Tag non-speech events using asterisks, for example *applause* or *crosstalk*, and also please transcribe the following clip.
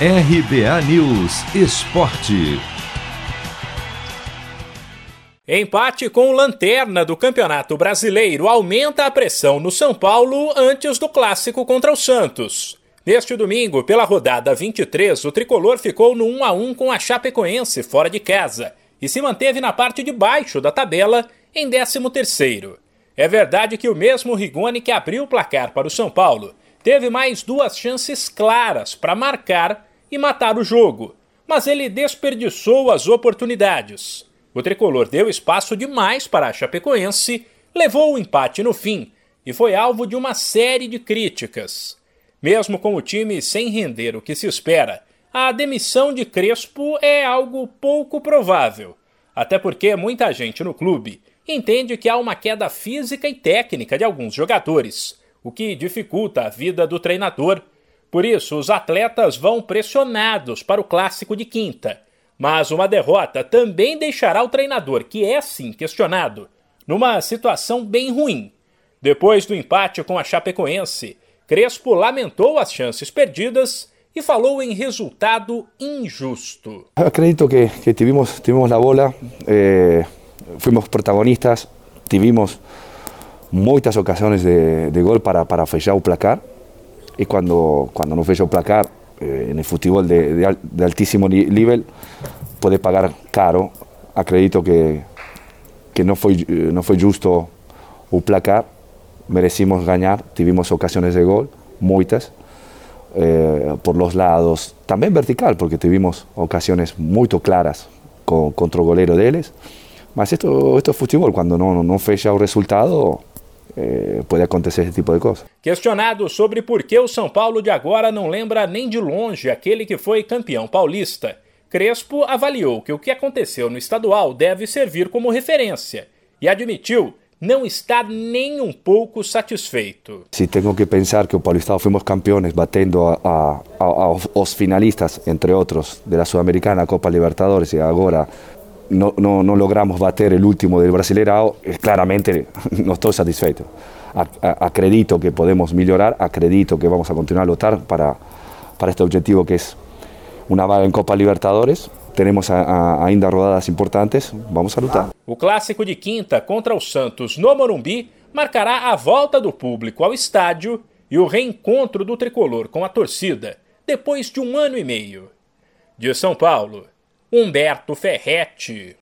RBA News Esporte. Empate com lanterna do Campeonato Brasileiro aumenta a pressão no São Paulo antes do clássico contra o Santos. Neste domingo, pela rodada 23, o tricolor ficou no 1 a 1 com a Chapecoense fora de casa e se manteve na parte de baixo da tabela em 13º. É verdade que o mesmo Rigoni que abriu o placar para o São Paulo teve mais duas chances claras para marcar e matar o jogo, mas ele desperdiçou as oportunidades. O tricolor deu espaço demais para a Chapecoense, levou o empate no fim e foi alvo de uma série de críticas. Mesmo com o time sem render o que se espera, a demissão de Crespo é algo pouco provável, até porque muita gente no clube entende que há uma queda física e técnica de alguns jogadores, o que dificulta a vida do treinador. Por isso, os atletas vão pressionados para o clássico de quinta mas uma derrota também deixará o treinador, que é sim questionado, numa situação bem ruim. Depois do empate com a Chapecoense, Crespo lamentou as chances perdidas e falou em resultado injusto. Acredito que, que tivemos, tivemos a bola, eh, fomos protagonistas, tivemos muitas ocasiões de, de gol para, para fechar o placar e quando, quando não fecha o placar eh, en el fútbol de, de, de, altísimo nivel puede pagar caro. Acredito que, que no, fue, no fue justo o placar, merecimos ganar, tuvimos ocasiones de gol, muchas, eh, por los lados, también vertical, porque tuvimos ocasiones muy claras con, contra el golero de ellos. Mas esto, esto es fútbol, cuando no, no fecha el resultado, é, pode acontecer esse tipo de coisa. Questionado sobre por que o São Paulo de agora não lembra nem de longe aquele que foi campeão paulista, Crespo avaliou que o que aconteceu no estadual deve servir como referência e admitiu não estar nem um pouco satisfeito. Se tenho que pensar que o Paulistado fomos campeões batendo a, a, a, aos finalistas, entre outros, da Sul-Americana, Copa Libertadores e agora no, no, no, logramos bater el último del Brasileirao, claramente *laughs* no estoy satisfecho. Acredito que podemos mejorar, acredito que vamos a continuar a lutar para, para este objetivo que es una vaga en Copa Libertadores. Tenemos a, a, ainda rodadas importantes, vamos a lutar. O clássico de quinta contra o Santos no Morumbi marcará a volta do público ao estádio e o reencontro do tricolor com a torcida depois de um ano e meio. De São Paulo, Humberto Ferretti.